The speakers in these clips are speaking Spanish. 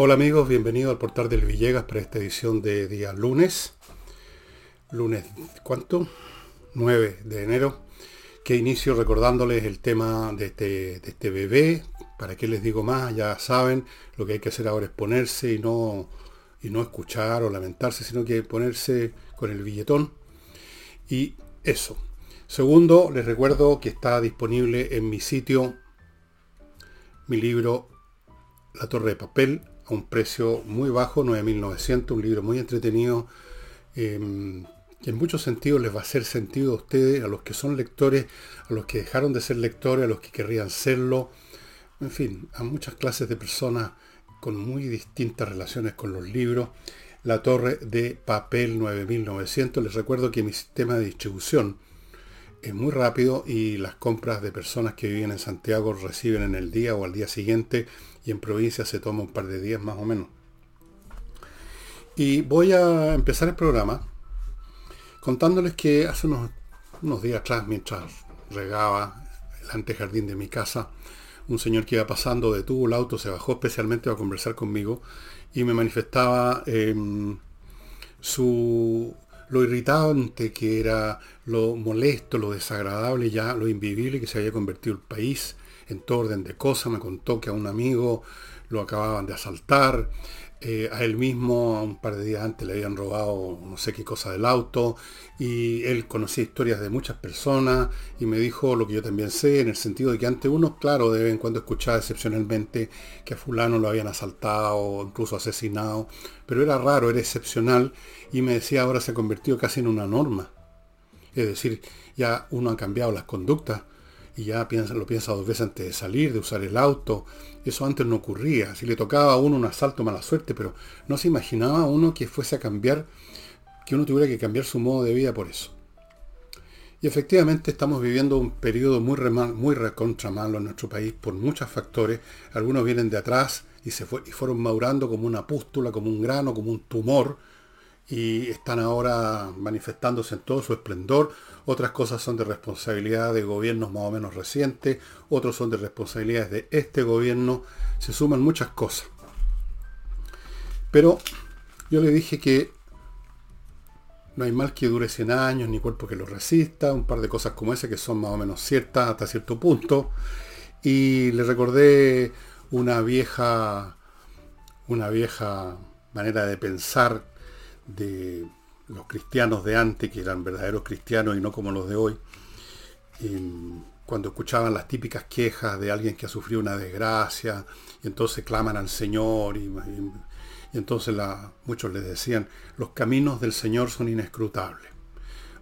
Hola amigos, bienvenidos al portal del Villegas para esta edición de día lunes. Lunes, ¿cuánto? 9 de enero. Que inicio recordándoles el tema de este, de este bebé. ¿Para qué les digo más? Ya saben, lo que hay que hacer ahora es ponerse y no, y no escuchar o lamentarse, sino que ponerse con el billetón. Y eso. Segundo, les recuerdo que está disponible en mi sitio mi libro La Torre de Papel, a un precio muy bajo, 9.900, un libro muy entretenido, em, que en muchos sentidos les va a hacer sentido a ustedes, a los que son lectores, a los que dejaron de ser lectores, a los que querrían serlo, en fin, a muchas clases de personas con muy distintas relaciones con los libros. La Torre de Papel 9900. Les recuerdo que mi sistema de distribución es muy rápido y las compras de personas que viven en Santiago reciben en el día o al día siguiente y en provincia se toma un par de días más o menos. Y voy a empezar el programa contándoles que hace unos, unos días atrás, mientras regaba el antejardín de mi casa, un señor que iba pasando detuvo el auto, se bajó especialmente a conversar conmigo y me manifestaba em, su, lo irritante que era, lo molesto, lo desagradable, ya lo invivible que se había convertido el país en todo orden de cosas, me contó que a un amigo lo acababan de asaltar, eh, a él mismo un par de días antes le habían robado no sé qué cosa del auto. Y él conocía historias de muchas personas y me dijo lo que yo también sé en el sentido de que antes uno, claro, de vez en cuando escuchaba excepcionalmente que a fulano lo habían asaltado incluso asesinado, pero era raro, era excepcional y me decía ahora se ha convertido casi en una norma. Es decir, ya uno ha cambiado las conductas y ya piensa, lo piensa dos veces antes de salir, de usar el auto. Eso antes no ocurría. Si le tocaba a uno un asalto, mala suerte, pero no se imaginaba uno que fuese a cambiar, que uno tuviera que cambiar su modo de vida por eso. Y efectivamente estamos viviendo un periodo muy, muy recontra malo en nuestro país por muchos factores. Algunos vienen de atrás y, se fue, y fueron madurando como una pústula, como un grano, como un tumor, y están ahora manifestándose en todo su esplendor. Otras cosas son de responsabilidad de gobiernos más o menos recientes, otros son de responsabilidades de este gobierno. Se suman muchas cosas. Pero yo le dije que no hay mal que dure 100 años, ni cuerpo que lo resista, un par de cosas como esa que son más o menos ciertas hasta cierto punto. Y le recordé una vieja, una vieja manera de pensar de los cristianos de antes, que eran verdaderos cristianos y no como los de hoy, cuando escuchaban las típicas quejas de alguien que ha sufrido una desgracia, y entonces claman al Señor, y, entonces muchos les decían, los caminos del Señor son inescrutables.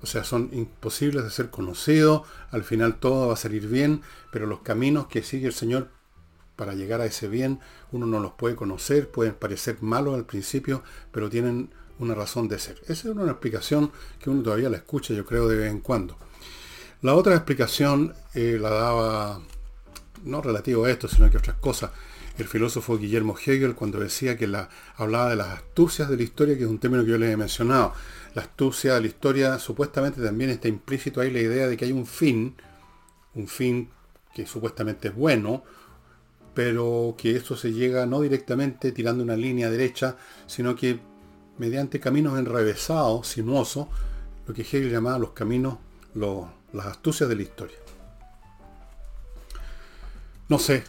O sea, son imposibles de ser conocidos, al final todo va a salir bien, pero los caminos que sigue el Señor para llegar a ese bien, uno no los puede conocer, pueden parecer malos al principio, pero tienen una razón de ser. Esa es una explicación que uno todavía la escucha, yo creo, de vez en cuando. La otra explicación eh, la daba, no relativo a esto, sino que otras cosas, el filósofo Guillermo Hegel cuando decía que la, hablaba de las astucias de la historia, que es un término que yo les he mencionado. La astucia de la historia supuestamente también está implícito ahí la idea de que hay un fin, un fin que supuestamente es bueno, pero que eso se llega no directamente tirando una línea derecha, sino que mediante caminos enrevesados, sinuosos, lo que Hegel llamaba los caminos, las astucias de la historia. No sé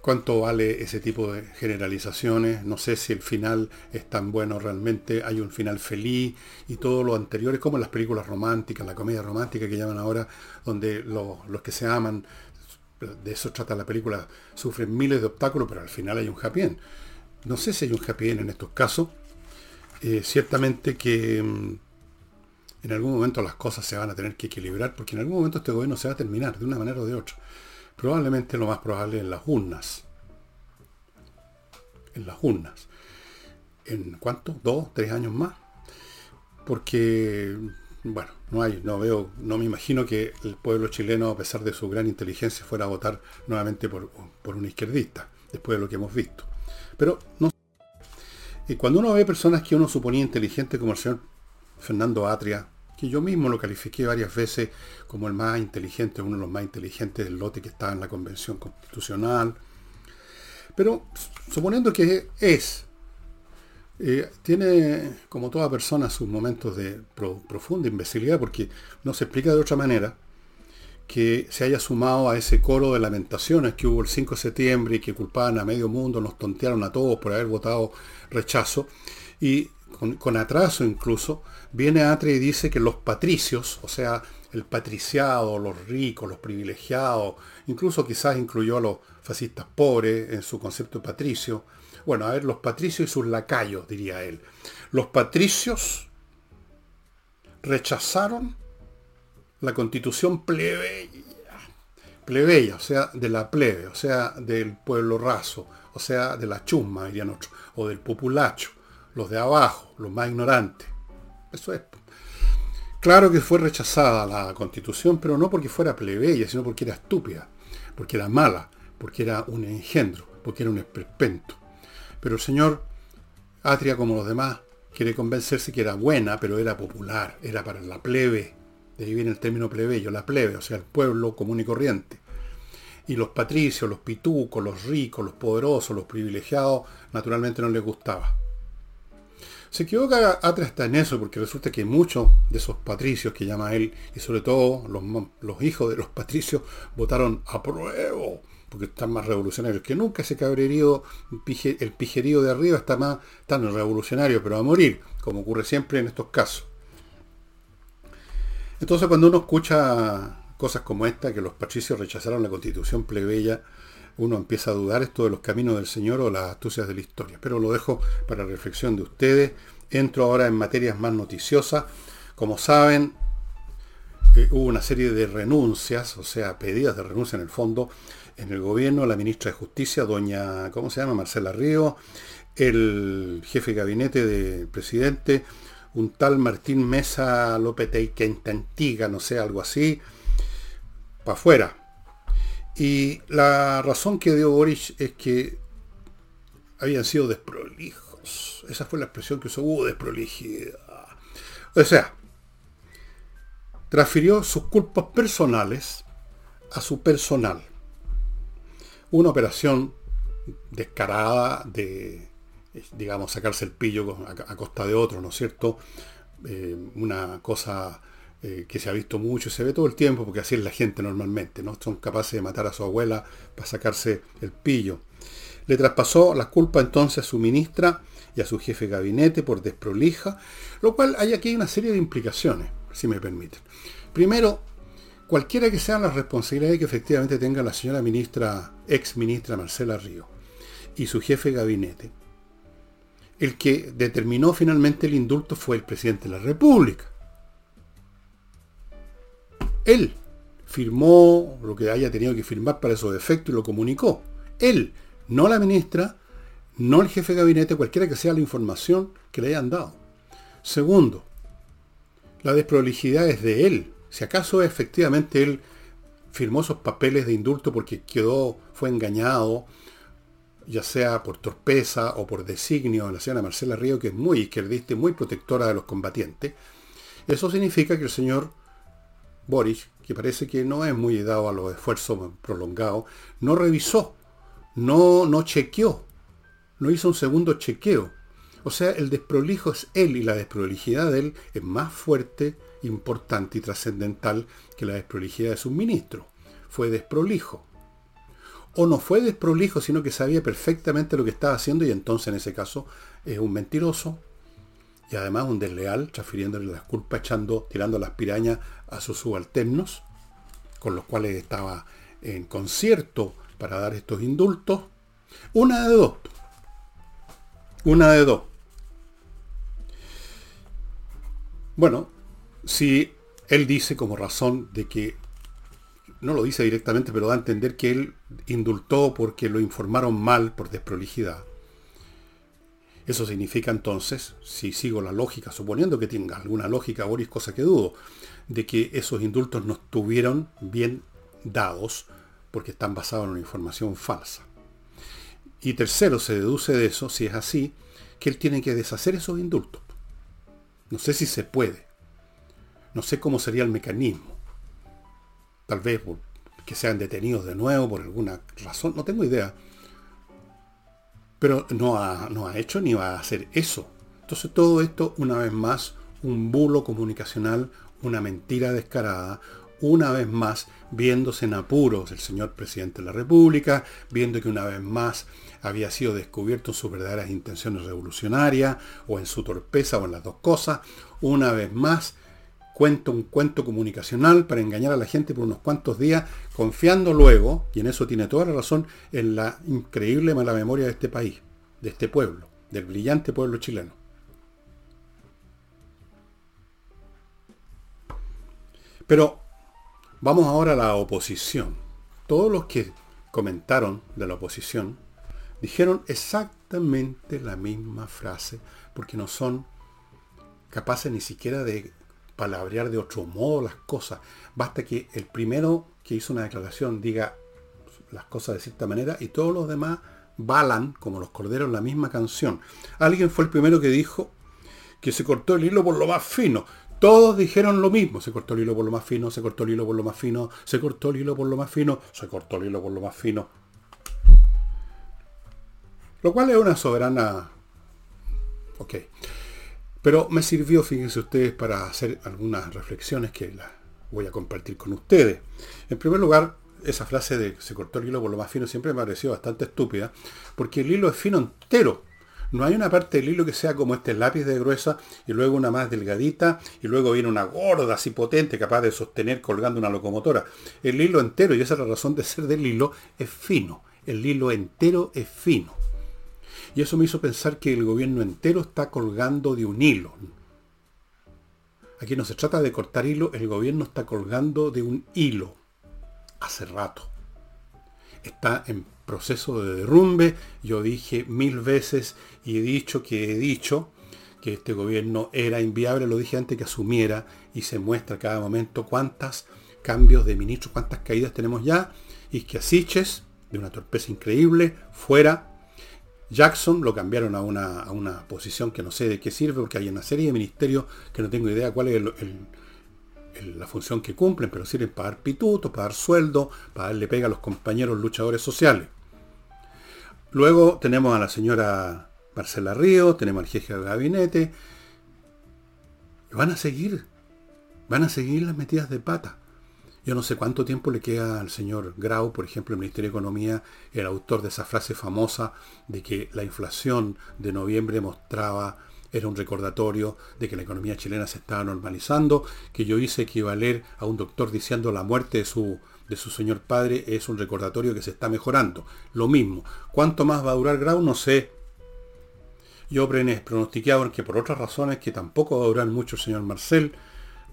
cuánto vale ese tipo de generalizaciones, no sé si el final es tan bueno realmente, hay un final feliz y todo lo anterior es como las películas románticas, la comedia romántica que llaman ahora, donde los que se aman, de eso trata la película, sufren miles de obstáculos, pero al final hay un happy end. No sé si hay un happy end en estos casos, eh, ciertamente que mm, en algún momento las cosas se van a tener que equilibrar, porque en algún momento este gobierno se va a terminar, de una manera o de otra. Probablemente lo más probable en las urnas. En las urnas. ¿En cuánto? ¿Dos? ¿Tres años más? Porque, bueno, no hay, no veo, no me imagino que el pueblo chileno, a pesar de su gran inteligencia, fuera a votar nuevamente por, por un izquierdista, después de lo que hemos visto. Pero no y cuando uno ve personas que uno suponía inteligentes como el señor Fernando Atria, que yo mismo lo califiqué varias veces como el más inteligente, uno de los más inteligentes del lote que estaba en la Convención Constitucional, Pero suponiendo que es, eh, tiene, como toda persona, sus momentos de profunda imbecilidad, porque no se explica de otra manera que se haya sumado a ese coro de lamentaciones que hubo el 5 de septiembre y que culpaban a medio mundo, nos tontearon a todos por haber votado rechazo, y con, atraso incluso, viene Atre y dice que los patricios, o sea, el patriciado, los ricos, los privilegiados, incluso quizás incluyó a los fascistas pobres en su concepto de patricio. Bueno, a ver, los patricios y sus lacayos, diría él. Los patricios rechazaron la constitución plebeya, plebeya, o sea, de la plebe, o sea, del pueblo raso, o sea, de la chusma, dirían otros, o del populacho, los de abajo, los más ignorantes. Eso es. Claro que fue rechazada la constitución, pero no porque fuera plebeya, sino porque era estúpida, porque era mala, porque era un engendro, porque era un esperpento. Pero el señor Atria, como los demás, quiere convencerse que era buena, pero era popular, era para la plebe, de ahí viene el término plebeyo, la plebe, o sea, el pueblo común y corriente. Y los patricios, los pitucos, los ricos, los poderosos, los privilegiados, naturalmente no les gustaba. Se equivoca Atra está en eso, porque resulta que muchos de esos patricios que llama él, y sobre todo los, hijos de los patricios, votaron a prueba, porque están más revolucionarios que nunca. Ese cabrerío, el pijerío de arriba está más tan revolucionario, pero a morir, como ocurre siempre en estos casos. Entonces cuando uno escucha cosas como esta, que los patricios rechazaron la constitución plebeya, uno empieza a dudar esto de los caminos del Señor o las astucias de la historia. Pero lo dejo para reflexión de ustedes. Entro ahora en materias más noticiosas. Como saben, eh, hubo una serie de renuncias, o sea, pedidas de renuncia en el fondo, en el gobierno, la ministra de Justicia, doña, ¿cómo se llama? Marcela Río, el jefe de gabinete del presidente, un tal Martín Mesa López Antiga, no sé, algo así, para afuera. Y la razón que dio Boris es que habían sido desprolijos. Esa fue la expresión que usó, hubo desprolijidad. O sea, transfirió sus culpas personales a su personal. Una operación descarada de digamos, sacarse el pillo a, costa de otro, ¿no es cierto? Eh, una cosa eh, que se ha visto mucho se ve todo el tiempo, porque así es la gente normalmente, ¿no? Son capaces de matar a su abuela para sacarse el pillo. Le traspasó la culpa entonces a su ministra y a su jefe de gabinete por desprolija, lo cual hay aquí una serie de implicaciones, si me permiten. Primero, cualquiera que sean las responsabilidades que efectivamente tenga la señora ministra, ex ministra Marcela Río, y su jefe de gabinete, el que determinó finalmente el indulto fue el presidente de la República. Él firmó lo que haya tenido que firmar para esos efectos y lo comunicó. Él, no la ministra, no el jefe de gabinete, cualquiera que sea la información que le hayan dado. Segundo, la desprolijidad es de él. Si acaso efectivamente él firmó esos papeles de indulto porque quedó, fue engañado, ya sea por torpeza o por designio de la señora Marcela Río, que es muy izquierdista y muy protectora de los combatientes, eso significa que el señor Boris, que parece que no es muy dado a los esfuerzos prolongados, no revisó, no, no chequeó, no hizo un segundo chequeo. O sea, el desprolijo es él y la desprolijidad de él es más fuerte, importante y trascendental que la desprolijidad de su ministro. Fue desprolijo o no fue desprolijo, sino que sabía perfectamente lo que estaba haciendo y entonces en ese caso es un mentiroso y además un desleal, transfiriéndole las culpas, echando, tirando las pirañas a sus subalternos, con los cuales estaba en concierto para dar estos indultos. Una de dos. Una de dos. Bueno, si él dice como razón de que no lo dice directamente, pero da a entender que él indultó porque lo informaron mal por desprolijidad. Eso significa entonces, si sigo la lógica, suponiendo que tenga alguna lógica, Boris, cosa que dudo, de que esos indultos no estuvieron bien dados porque están basados en una información falsa. Y tercero, se deduce de eso, si es así, que él tiene que deshacer esos indultos. No sé si se puede. No sé cómo sería el mecanismo tal vez que sean detenidos de nuevo por alguna razón, no tengo idea. Pero no ha, no ha hecho ni va a hacer eso. Entonces todo esto, una vez más, un bulo comunicacional, una mentira descarada, una vez más viéndose en apuros el señor presidente de la República, viendo que una vez más había sido descubierto sus verdaderas intenciones revolucionarias o en su torpeza o en las dos cosas, una vez más cuenta un cuento comunicacional para engañar a la gente por unos cuantos días, confiando luego, y en eso tiene toda la razón, en la increíble mala memoria de este país, de este pueblo, del brillante pueblo chileno. Pero vamos ahora a la oposición. Todos los que comentaron de la oposición dijeron exactamente la misma frase, porque no son capaces ni siquiera de palabrear de otro modo las cosas. Basta que el primero que hizo una declaración diga las cosas de cierta manera y todos los demás balan como los corderos la misma canción. Alguien fue el primero que dijo que se cortó el hilo por lo más fino. Todos dijeron lo mismo. Se cortó el hilo por lo más fino, se cortó el hilo por lo más fino, se cortó el hilo por lo más fino, se cortó el hilo por lo más fino. Lo cual es una soberana... Ok. Pero me sirvió, fíjense ustedes, para hacer algunas reflexiones que las voy a compartir con ustedes. En primer lugar, esa frase de se cortó el hilo por lo más fino siempre me pareció bastante estúpida, porque el hilo es fino entero. No hay una parte del hilo que sea como este lápiz de gruesa y luego una más delgadita y luego viene una gorda así potente capaz de sostener colgando una locomotora. El hilo entero, y esa es la razón de ser del hilo, es fino. El hilo entero es fino. Y eso me hizo pensar que el gobierno entero está colgando de un hilo. Aquí no se trata de cortar hilo, el gobierno está colgando de un hilo. Hace rato. Está en proceso de derrumbe. Yo dije mil veces y he dicho que he dicho que este gobierno era inviable, lo dije antes que asumiera y se muestra cada momento cuántos cambios de ministros, cuántas caídas tenemos ya y que Asiches, de una torpeza increíble, fuera Jackson lo cambiaron a una, a una, posición que no sé de qué sirve, porque hay una serie de ministerios que no tengo idea cuál es la función que cumplen, pero sirven para dar pitutos, para dar sueldo, para darle pega a los compañeros luchadores sociales. Luego tenemos a la señora Marcela Río, tenemos al jefe del gabinete. Van a seguir, van a seguir las metidas de pata. Yo no sé cuánto tiempo le queda al señor Grau, por ejemplo, el Ministerio de Economía, el autor de esa frase famosa de que la inflación de noviembre mostraba, era un recordatorio de que la economía chilena se estaba normalizando, que yo hice equivaler a un doctor diciendo la muerte de su, de su señor padre es un recordatorio que se está mejorando. Lo mismo. ¿Cuánto más va a durar Grau? No sé. Yo pronostiqué que por otras razones que tampoco va a durar mucho el señor Marcel,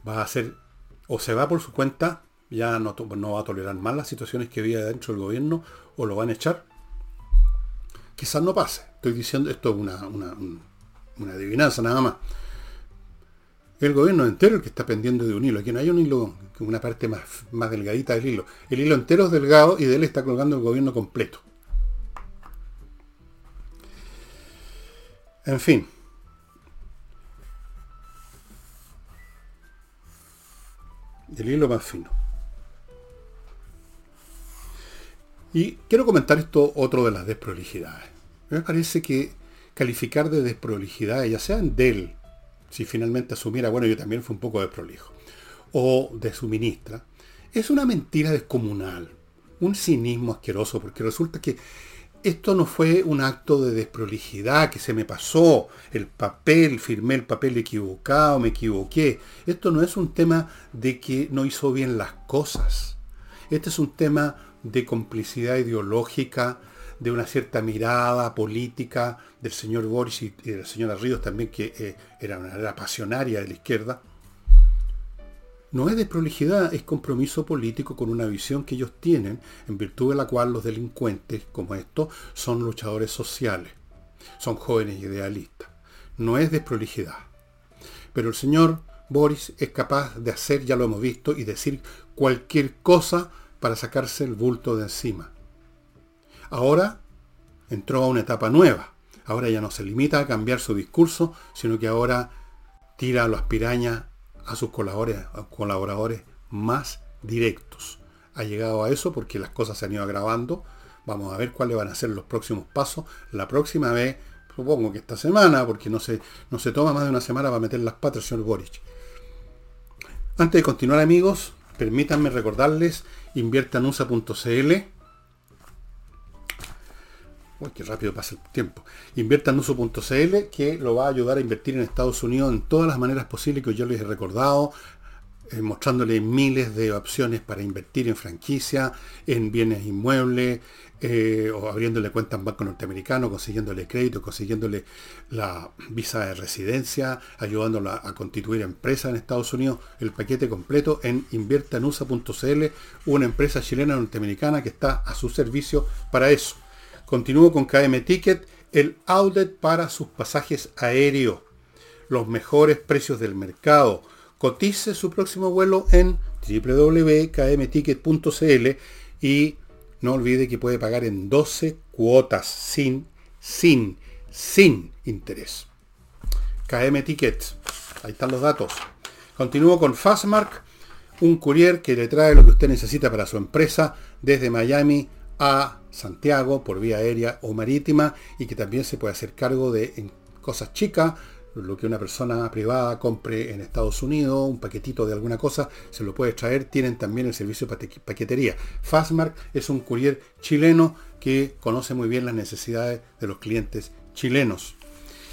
va a ser o se va por su cuenta ya no, va a tolerar más las situaciones que había dentro del gobierno o lo van a echar. Quizás no pase. Estoy diciendo, esto es una, una, adivinanza nada más. El gobierno entero el que está pendiendo de un hilo. Aquí no hay un hilo, una parte más, más delgadita del hilo. El hilo entero es delgado y de él está colgando el gobierno completo. En fin. El hilo más fino. Y quiero comentar esto otro de las desprolijidades. Me parece que calificar de desprolijidades, ya sea en Dell, si finalmente asumiera, bueno, yo también fui un poco desprolijo, o de su ministra, es una mentira descomunal, un cinismo asqueroso, porque resulta que esto no fue un acto de desprolijidad que se me pasó, el papel, firmé el papel equivocado, me equivoqué. Esto no es un tema de que no hizo bien las cosas. Este es un tema de complicidad ideológica, de una cierta mirada política del señor Boris y de la señora también, que eh, era una pasionaria de la izquierda. No es de prolijidad, es compromiso político con una visión que ellos tienen, en virtud de la cual los delincuentes como estos son luchadores sociales, son jóvenes idealistas. No es de prolijidad. Pero el señor Boris es capaz de hacer, ya lo hemos visto, y decir cualquier cosa para sacarse el bulto de encima. Ahora entró a una etapa nueva. Ahora ya no se limita a cambiar su discurso, sino que ahora tira a las pirañas a sus colaboradores, más directos. Ha llegado a eso porque las cosas se han ido agravando Vamos a ver cuáles van a ser los próximos pasos. La próxima vez, supongo que esta semana, porque no se, no se toma más de una semana para meter las patas, señor Boric. Antes de continuar, amigos, permítanme recordarles, inviertanusa.cl. Uy, qué rápido pasa el tiempo. Inviertanuso.cl, que lo va a ayudar a invertir en Estados Unidos en todas las maneras posibles que yo les he recordado, eh, mostrándole miles de opciones para invertir en franquicia, en bienes inmuebles, eh, o abriéndole cuenta en banco norteamericano, consiguiéndole crédito, consiguiéndole la visa de residencia, ayudándola a constituir empresa en Estados Unidos, el paquete completo en inviertanusa.cl, una empresa chilena norteamericana que está a su servicio para eso. Continúo con KM Ticket, el outlet para sus pasajes aéreos, los mejores precios del mercado cotice su próximo vuelo en www.kmticket.cl y no olvide que puede pagar en 12 cuotas sin, sin, sin interés. KM Ticket, ahí están los datos. Continúo con Fastmark, un courier que le trae lo que usted necesita para su empresa desde Miami a Santiago por vía aérea o marítima y que también se puede hacer cargo de cosas chicas lo que una persona privada compre en Estados Unidos, un paquetito de alguna cosa, se lo puede traer. Tienen también el servicio de paquetería. Fastmark es un courier chileno que conoce muy bien las necesidades de los clientes chilenos.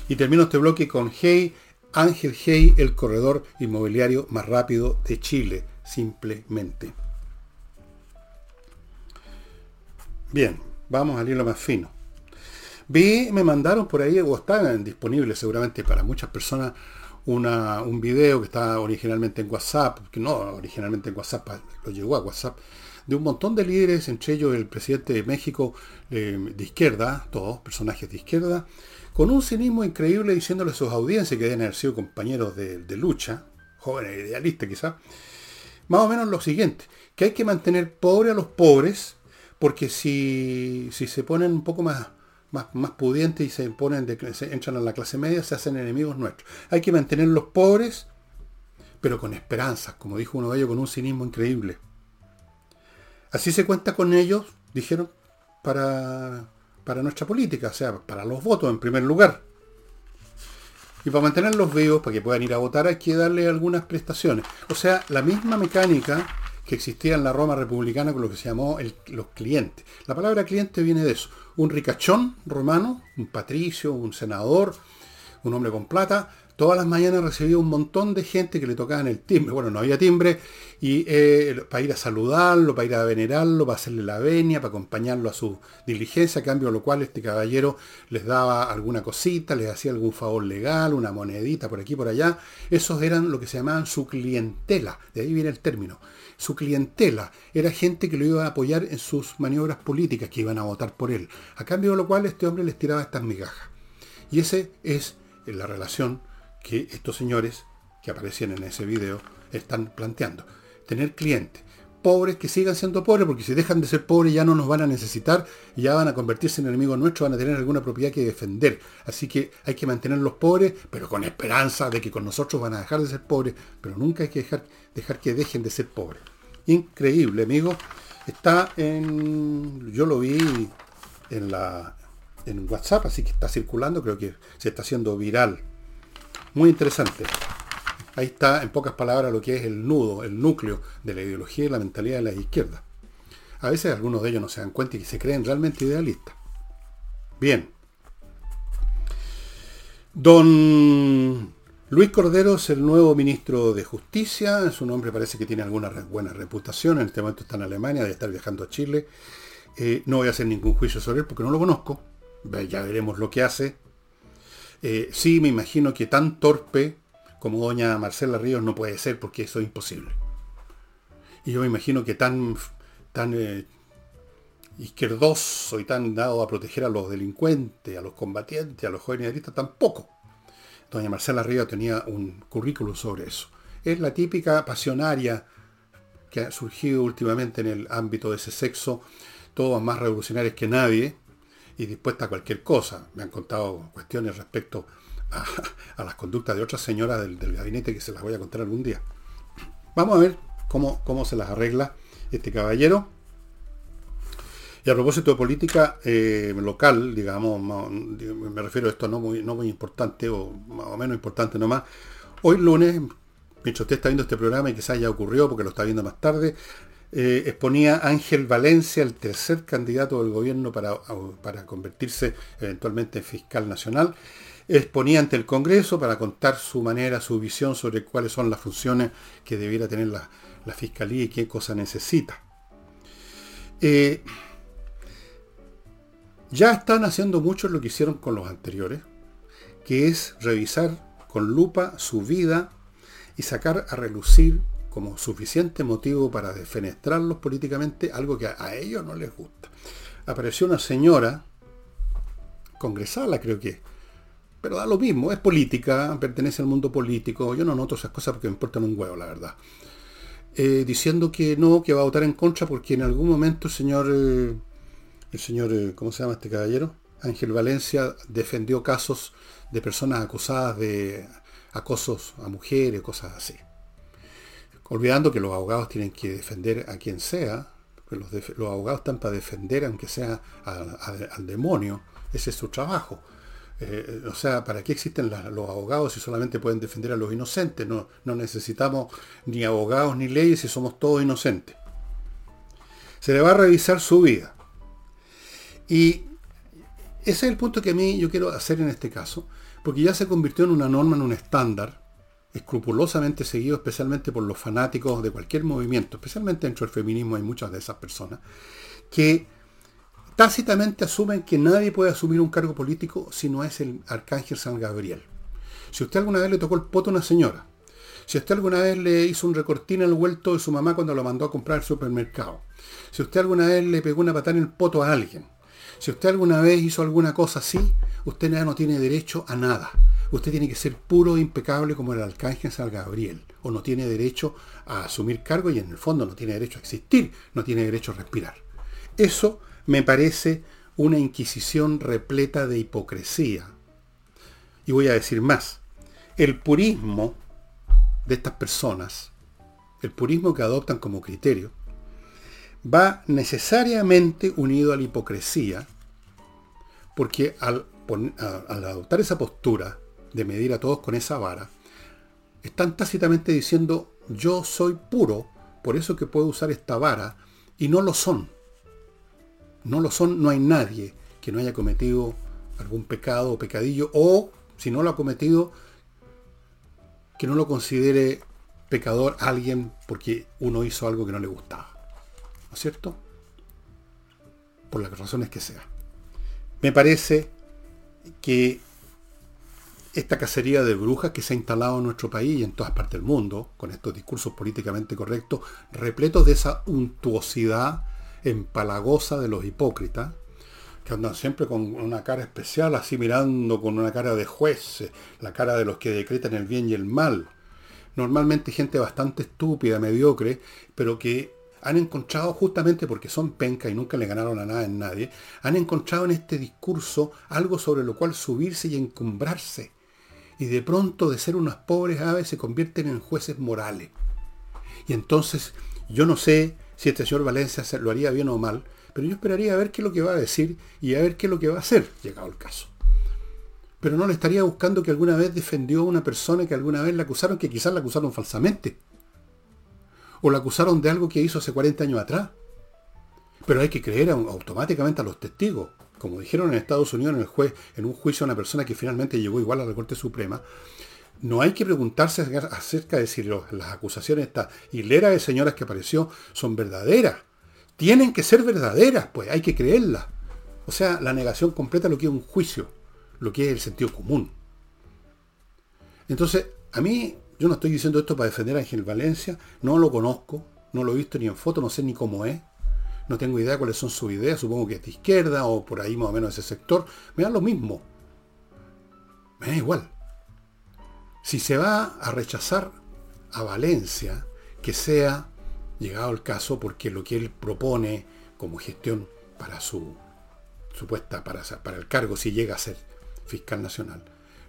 Y termino este bloque con Hey, Ángel Hey, el corredor inmobiliario más rápido de Chile, simplemente. Bien, vamos al hilo más fino. Vi, me mandaron por ahí, o está disponible seguramente para muchas personas, un video que está originalmente en WhatsApp, que no originalmente en WhatsApp, lo llegó a WhatsApp, de un montón de líderes, entre ellos el presidente de México eh, de izquierda, todos personajes de izquierda, con un cinismo increíble diciéndole a sus audiencias que deben haber sido compañeros de, de lucha, jóvenes idealistas quizás, más o menos lo siguiente, que hay que mantener pobre a los pobres, porque si, si se ponen un poco más más, pudientes y se imponen, de, se entran a la clase media, se hacen enemigos nuestros. Hay que mantener los pobres, pero con esperanzas, como dijo uno de ellos, con un cinismo increíble. Así se cuenta con ellos, dijeron, para, para nuestra política, o sea, para los votos en primer lugar. Y para mantenerlos vivos, para que puedan ir a votar, hay que darle algunas prestaciones. O sea, la misma mecánica que existía en la Roma republicana con lo que se llamó los clientes. La palabra cliente viene de eso. Un ricachón romano, un patricio, un senador, un hombre con plata, todas las mañanas recibía un montón de gente que le tocaban el timbre. Bueno, no había timbre, y eh, para ir a saludarlo, para ir a venerarlo, para hacerle la venia, para acompañarlo a su diligencia, a cambio de lo cual este caballero les daba alguna cosita, les hacía algún favor legal, una monedita por aquí por allá. Esos eran lo que se llamaban su clientela, de ahí viene el término su clientela, era gente que lo iba a apoyar en sus maniobras políticas, que iban a votar por él. A cambio de lo cual este hombre les tiraba estas migajas. Y ese es la relación que estos señores que aparecían en ese video están planteando. Tener clientes pobres que sigan siendo pobres, porque si dejan de ser pobres ya no nos van a necesitar, ya van a convertirse en enemigos nuestros, van a tener alguna propiedad que defender. Así que hay que mantenerlos pobres, pero con esperanza de que con nosotros van a dejar de ser pobres, pero nunca hay que dejar, dejar que dejen de ser pobres increíble, amigo. Está en. Yo lo vi en la. en WhatsApp, así que está circulando, creo que se está haciendo viral. Muy interesante. Ahí está, en pocas palabras, lo que es el nudo, el núcleo de la ideología y la mentalidad de la izquierda. A veces algunos de ellos no se dan cuenta y se creen realmente idealistas. Bien. Don Luis Cordero es el nuevo ministro de Justicia, su nombre parece que tiene alguna buena reputación, en este momento está en Alemania, debe estar viajando a Chile. Eh, no voy a hacer ningún juicio sobre él porque no lo conozco, ya veremos lo que hace. Eh, sí, me imagino que tan torpe como doña Marcela Ríos no puede ser porque eso es imposible. Y yo me imagino que tan, tan eh, izquierdoso y tan dado a proteger a los delincuentes, a los combatientes, a los jóvenes tampoco. Doña Marcela Río tenía un currículum sobre eso. Es la típica pasionaria que ha surgido últimamente en el ámbito de ese sexo, todos más revolucionarios que nadie y dispuesta a cualquier cosa. Me han contado cuestiones respecto a, las conductas de otras señoras del, gabinete que se las voy a contar algún día. Vamos a ver cómo, cómo se las arregla este caballero. Y a propósito de política eh, local, digamos, me refiero a esto no muy, no muy importante o más o menos importante nomás. Hoy lunes, mientras usted está viendo este programa y quizás ya ocurrió porque lo está viendo más tarde, eh, exponía Ángel Valencia, el tercer candidato del gobierno para, para convertirse eventualmente en fiscal nacional, exponía ante el Congreso para contar su manera, su visión sobre cuáles son las funciones que debiera tener la, Fiscalía y qué cosa necesita. Eh, ya están haciendo mucho lo que hicieron con los anteriores, que es revisar con lupa su vida y sacar a relucir como suficiente motivo para defenestrarlos políticamente algo que a, ellos no les gusta. Apareció una señora, congresala creo que, pero da lo mismo, es política, pertenece al mundo político, yo no noto esas cosas porque me importan un huevo, la verdad. Eh, diciendo que no, que va a votar en contra porque en algún momento el señor... Eh, el señor, eh, ¿cómo se llama este caballero? Ángel Valencia defendió casos de personas acusadas de acosos a mujeres, cosas así. Olvidando que los abogados tienen que defender a quien sea, los, los abogados están para defender aunque sea al demonio, ese es su trabajo. Eh, o sea, ¿para qué existen los abogados si solamente pueden defender a los inocentes? No, no necesitamos ni abogados ni leyes si somos todos inocentes. Se le va a revisar su vida. Y ese es el punto que a mí yo quiero hacer en este caso, porque ya se convirtió en una norma, en un estándar, escrupulosamente seguido especialmente por los fanáticos de cualquier movimiento, especialmente dentro del feminismo hay muchas de esas personas, que tácitamente asumen que nadie puede asumir un cargo político si no es el arcángel San Gabriel. Si usted alguna vez le tocó el poto a una señora, si usted alguna vez le hizo un recortín al vuelto de su mamá cuando lo mandó a comprar al supermercado, si usted alguna vez le pegó una patada en el poto a alguien, si usted alguna vez hizo alguna cosa así, usted ya no tiene derecho a nada. Usted tiene que ser puro e impecable como el arcángel San Gabriel. O no tiene derecho a asumir cargo y en el fondo no tiene derecho a existir, no tiene derecho a respirar. Eso me parece una inquisición repleta de hipocresía. Y voy a decir más. El purismo de estas personas, el purismo que adoptan como criterio, va necesariamente unido a la hipocresía, porque al, adoptar esa postura de medir a todos con esa vara, están tácitamente diciendo yo soy puro, por eso que puedo usar esta vara, y no lo son. No lo son, no hay nadie que no haya cometido algún pecado o pecadillo, o si no lo ha cometido, que no lo considere pecador alguien porque uno hizo algo que no le gustaba. ¿no es cierto? Por las razones que sea. Me parece que esta cacería de brujas que se ha instalado en nuestro país y en todas partes del mundo, con estos discursos políticamente correctos, repletos de esa untuosidad empalagosa de los hipócritas, que andan siempre con una cara especial, así mirando con una cara de juez, la cara de los que decretan el bien y el mal. Normalmente gente bastante estúpida, mediocre, pero que han encontrado, justamente porque son penca y nunca le ganaron a nada en nadie, han encontrado en este discurso algo sobre lo cual subirse y encumbrarse. Y de pronto de ser unas pobres aves se convierten en jueces morales. Y entonces yo no sé si este señor Valencia lo haría bien o mal, pero yo esperaría a ver qué es lo que va a decir y a ver qué es lo que va a hacer, llegado el caso. Pero no le estaría buscando que alguna vez defendió a una persona que alguna vez la acusaron, que quizás la acusaron falsamente o la acusaron de algo que hizo hace 40 años atrás. Pero hay que creer automáticamente a los testigos. Como dijeron en Estados Unidos en el juez, en un juicio a una persona que finalmente llegó igual a la Corte Suprema, no hay que preguntarse acerca de si las acusaciones, esta hilera de señoras que apareció, son verdaderas. Tienen que ser verdaderas, pues hay que creerlas. O sea, la negación completa lo que es un juicio, lo que es el sentido común. Entonces, a mí yo no estoy diciendo esto para defender a Ángel Valencia, no lo conozco, no lo he visto ni en foto, no sé ni cómo es, no tengo idea cuáles son sus ideas, supongo que es de izquierda o por ahí más o menos ese sector, me da lo mismo, me da igual. Si se va a rechazar a Valencia, que sea llegado el caso porque lo que él propone como gestión para su supuesta para, el cargo si llega a ser fiscal nacional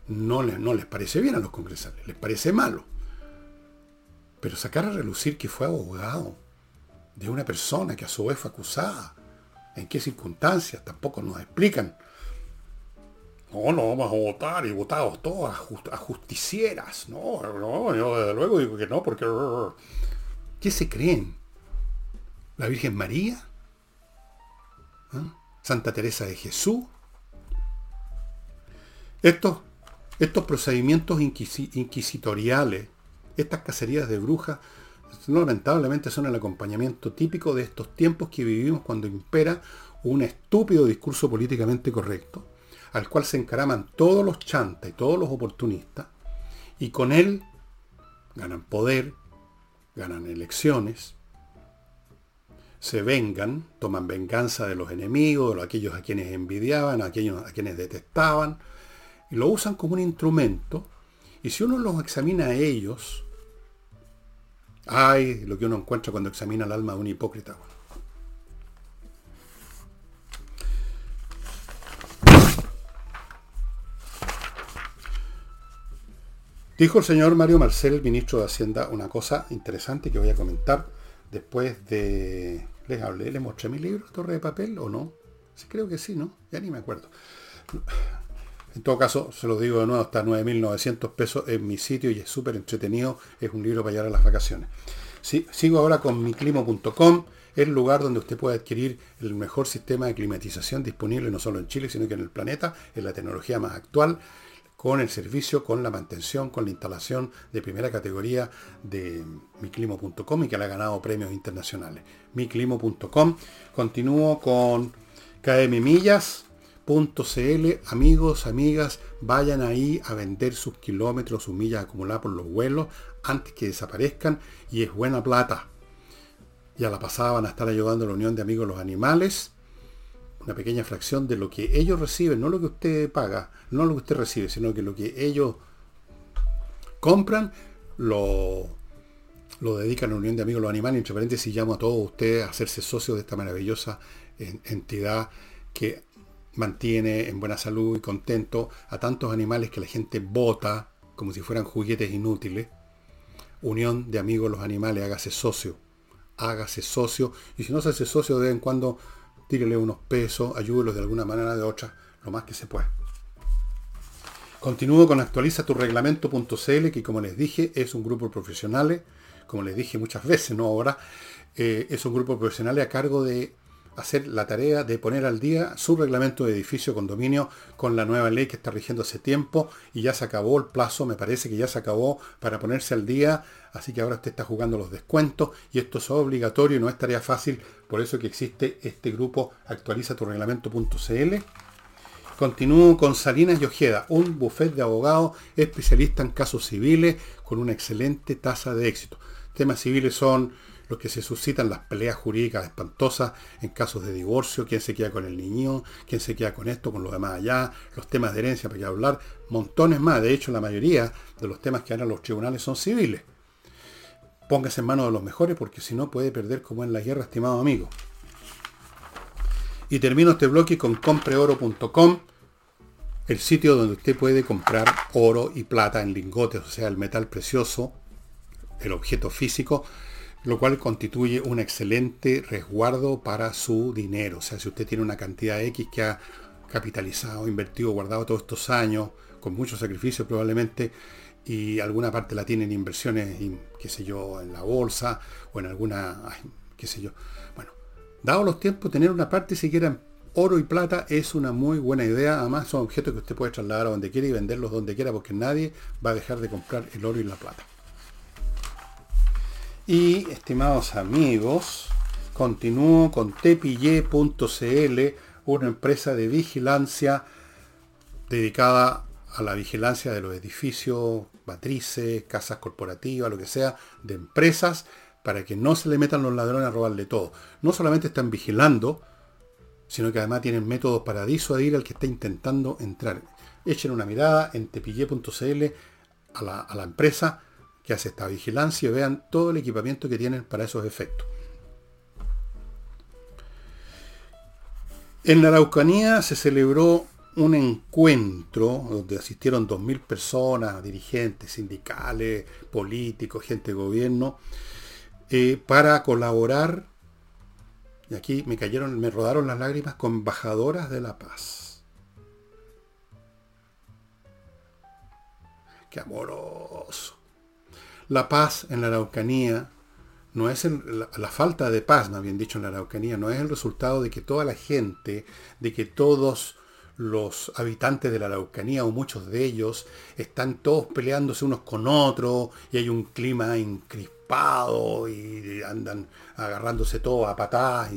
no, no les parece bien a los congresales, les parece malo. Pero sacar a relucir que fue abogado de una persona que a su vez fue acusada ¿En qué circunstancias? Tampoco nos explican. No, no vamos a votar y votamos todos a, justicieras. No, no, yo desde luego digo que no, porque... ¿Qué se creen? ¿La Virgen María? ¿Ah? ¿Santa Teresa de Jesús? Estos, estos procedimientos inquisitoriales, estas cacerías de brujas, lamentablemente son el acompañamiento típico de estos tiempos que vivimos cuando impera un estúpido discurso políticamente correcto al cual se encaraman todos los chantas y todos los oportunistas, y con él ganan poder, ganan elecciones, se vengan, toman venganza de los enemigos, de aquellos a quienes envidiaban, a aquellos a quienes detestaban, y lo usan como un instrumento, y si uno los examina a ellos, ay, lo que uno encuentra cuando examina el alma de un hipócrita. Dijo el señor Mario Marcel, ministro de Hacienda, una cosa interesante que voy a comentar después de... Les hablé, les mostré mi libro, Torre de Papel, ¿o no? Sí, creo que sí, ¿no? Ya ni me acuerdo. En todo caso, se lo digo de nuevo, está 9.900 pesos en mi sitio y es súper entretenido. Es un libro para llevar a las vacaciones. Sigo ahora con miclimo.com, el lugar donde usted puede adquirir el mejor sistema de climatización disponible no solo en Chile, sino que en el planeta, en la tecnología más actual con el servicio, con la mantención, con la instalación de primera categoría de miclimo.com y que le ha ganado premios internacionales. miclimo.com. Continúo con kmmillas.cl. Amigos, amigas, vayan ahí a vender sus kilómetros, sus millas acumuladas por los vuelos antes que desaparezcan y es buena plata. Ya la pasada van a estar ayudando a la Unión de Amigos los Animales una pequeña fracción de lo que ellos reciben, no lo que usted paga, no lo que usted recibe, sino que lo que ellos compran, lo, lo dedican a la Unión de Amigos los Animales. Entre paréntesis, llamo a todos ustedes a hacerse socios de esta maravillosa entidad que mantiene en buena salud y contento a tantos animales que la gente vota como si fueran juguetes inútiles. Unión de Amigos los Animales, hágase socio. Hágase socio. Y si no se hace socio de vez en cuando tírele unos pesos, ayúdelos de alguna manera o de otra, lo más que se pueda. Continúo con actualiza tu reglamento.cl, que como les dije, es un grupo de profesionales, como les dije muchas veces, no ahora, eh, es un grupo de profesionales a cargo de hacer la tarea de poner al día su reglamento de edificio condominio con la nueva ley que está rigiendo hace tiempo y ya se acabó el plazo, me parece que ya se acabó para ponerse al día, así que ahora usted está jugando los descuentos y esto es obligatorio y no es tarea fácil, por eso que existe este grupo actualiza tu reglamento.cl. Continúo con Salinas y Ojeda, un bufete de abogados especialista en casos civiles con una excelente tasa de éxito. Temas civiles son los que se suscitan las peleas jurídicas espantosas en casos de divorcio, quién se queda con el niño, quién se queda con esto, con lo demás allá, los temas de herencia, para que hablar, montones más. De hecho, la mayoría de los temas que harán los tribunales son civiles. Póngase en manos de los mejores porque si no puede perder como en la guerra, estimado amigo. Y termino este bloque con compreoro.com, el sitio donde usted puede comprar oro y plata en lingotes, o sea, el metal precioso, el objeto físico, lo cual constituye un excelente resguardo para su dinero. O sea, si usted tiene una cantidad X que ha capitalizado, invertido, guardado todos estos años, con mucho sacrificio probablemente, y alguna parte la tiene en inversiones, qué sé yo, en la bolsa o en alguna, qué sé yo. Bueno, dado los tiempos, tener una parte siquiera en oro y plata es una muy buena idea. Además, son objetos que usted puede trasladar a donde quiera y venderlos donde quiera porque nadie va a dejar de comprar el oro y la plata. Y, estimados amigos, continúo con tepille.cl, una empresa de vigilancia dedicada a la vigilancia de los edificios, matrices, casas corporativas, lo que sea, de empresas, para que no se le metan los ladrones a robarle todo. No solamente están vigilando, sino que además tienen métodos para disuadir al que está intentando entrar. Echen una mirada en tepille.cl a la, a la empresa que hace esta vigilancia y vean todo el equipamiento que tienen para esos efectos. En la Araucanía se celebró un encuentro donde asistieron 2.000 personas, dirigentes sindicales, políticos, gente de gobierno, eh, para colaborar y aquí me cayeron, me rodaron las lágrimas con embajadoras de la paz. Qué amoroso. La paz en la Araucanía no es la, falta de paz, más bien dicho, en la Araucanía, no es el resultado de que toda la gente, de que todos los habitantes de la Araucanía, o muchos de ellos, están todos peleándose unos con otros, y hay un clima encrispado, y andan agarrándose todo a patadas.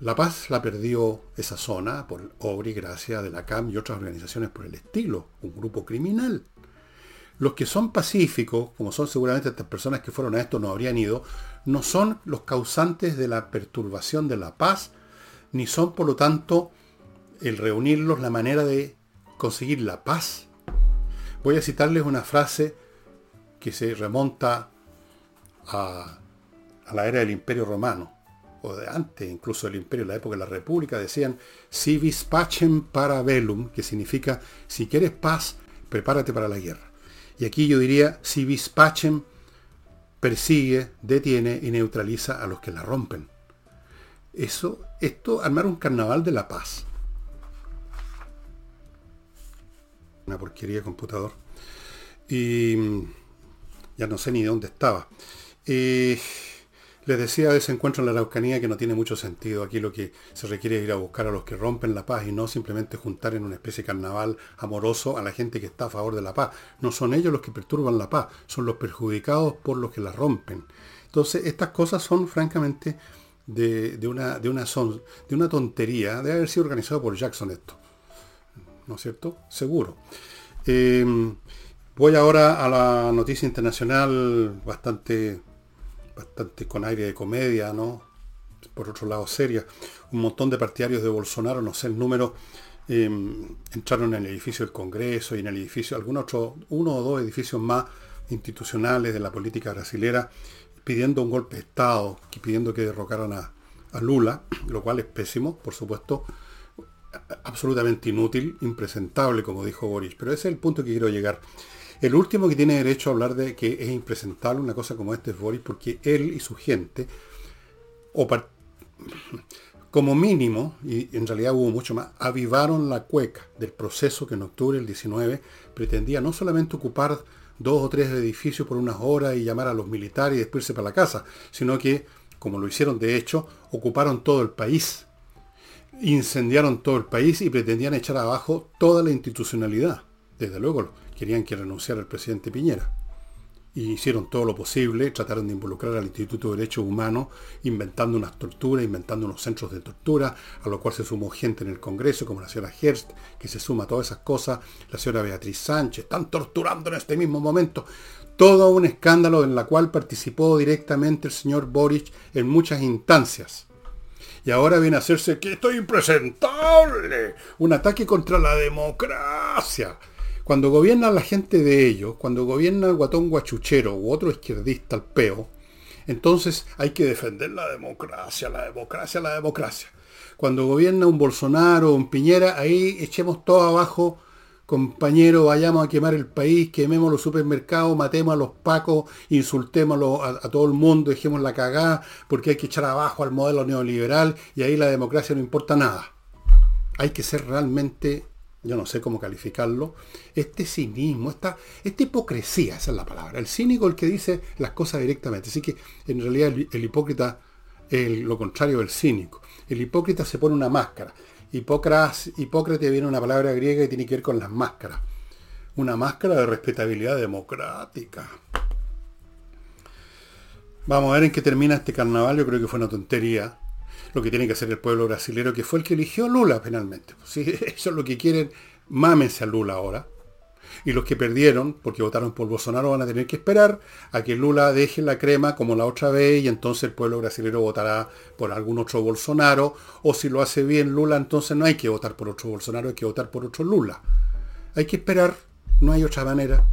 La paz la perdió esa zona por obra y gracia de la CAM y otras organizaciones por el estilo, un grupo criminal. Los que son pacíficos, como son seguramente estas personas que fueron a esto no habrían ido, no son los causantes de la perturbación de la paz, ni son por lo tanto el reunirlos la manera de conseguir la paz. Voy a citarles una frase que se remonta a, la era del Imperio Romano, o de antes incluso del Imperio, la época de la República, decían si vis pacem para velum, que significa si quieres paz, prepárate para la guerra. Y aquí yo diría si vis persigue, detiene y neutraliza a los que la rompen. Eso, esto, armar un carnaval de la paz. Una porquería computador. Y ya no sé ni de dónde estaba. Eh, les decía de ese encuentro en la Araucanía que no tiene mucho sentido. Aquí lo que se requiere es ir a buscar a los que rompen la paz y no simplemente juntar en una especie de carnaval amoroso a la gente que está a favor de la paz. No son ellos los que perturban la paz, son los perjudicados por los que la rompen. Entonces, estas cosas son francamente de, una, de, de tontería. Debe haber sido organizado por Jackson esto. ¿No es cierto? Seguro. Eh, voy ahora a la noticia internacional bastante, bastante con aire de comedia, ¿no? Por otro lado, seria. Un montón de partidarios de Bolsonaro, no sé el número, em, entraron en el edificio del Congreso y en el edificio, algún otro, uno o dos edificios más institucionales de la política brasilera pidiendo un golpe de Estado, pidiendo que derrocaran a, Lula, lo cual es pésimo, por supuesto, absolutamente inútil, impresentable, como dijo Boris. Pero ese es el punto que quiero llegar. El último que tiene derecho a hablar de que es impresentable una cosa como esta es Boris, porque él y su gente, como mínimo, y en realidad hubo mucho más, avivaron la cueca del proceso que en octubre del 19 pretendía no solamente ocupar dos o tres edificios por unas horas y llamar a los militares y después irse para la casa, sino que, como lo hicieron de hecho, ocuparon todo el país, incendiaron todo el país y pretendían echar abajo toda la institucionalidad. Desde luego querían que renunciara el presidente Piñera y hicieron todo lo posible, trataron de involucrar al Instituto de Derechos Humanos, inventando unas torturas, inventando unos centros de tortura, a lo cual se sumó gente en el Congreso, como la señora Hearst, que se suma a todas esas cosas, la señora Beatriz Sánchez, están torturando en este mismo momento. Todo un escándalo en la cual participó directamente el señor Boric en muchas instancias. Y ahora viene a hacerse que estoy impresentable. Un ataque contra la democracia. Cuando gobierna la gente de ellos, cuando gobierna el guatón guachuchero u otro izquierdista al peo, entonces hay que defender la democracia, la democracia, la democracia. Cuando gobierna un Bolsonaro o un Piñera, ahí echemos todo abajo, compañero, vayamos a quemar el país, quememos los supermercados, matemos a los pacos, insultemos a, a todo el mundo, dejemos la cagada, porque hay que echar abajo al modelo neoliberal y ahí la democracia no importa nada. Hay que ser realmente yo no sé cómo calificarlo, este cinismo, esta, esta hipocresía, esa es la palabra. El cínico el que dice las cosas directamente. Así que en realidad el, hipócrita es lo contrario del cínico. El hipócrita se pone una máscara. Hipócrates, hipócrata viene una palabra griega y tiene que ver con las máscaras. Una máscara de respetabilidad democrática. Vamos a ver en qué termina este carnaval. Yo creo que fue una tontería lo que tiene que hacer el pueblo brasileño, que fue el que eligió Lula penalmente. Si eso es lo que quieren, mámense a Lula ahora. Y los que perdieron, porque votaron por Bolsonaro, van a tener que esperar a que Lula deje la crema como la otra vez y entonces el pueblo brasileño votará por algún otro Bolsonaro. O si lo hace bien Lula, entonces no hay que votar por otro Bolsonaro, hay que votar por otro Lula. Hay que esperar, no hay otra manera